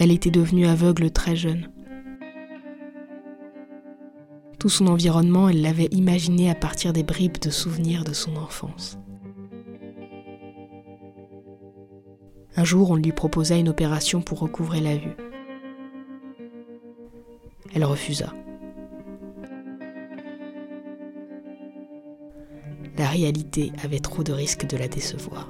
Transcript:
Elle était devenue aveugle très jeune. Tout son environnement, elle l'avait imaginé à partir des bribes de souvenirs de son enfance. Un jour, on lui proposa une opération pour recouvrer la vue. Elle refusa. La réalité avait trop de risques de la décevoir.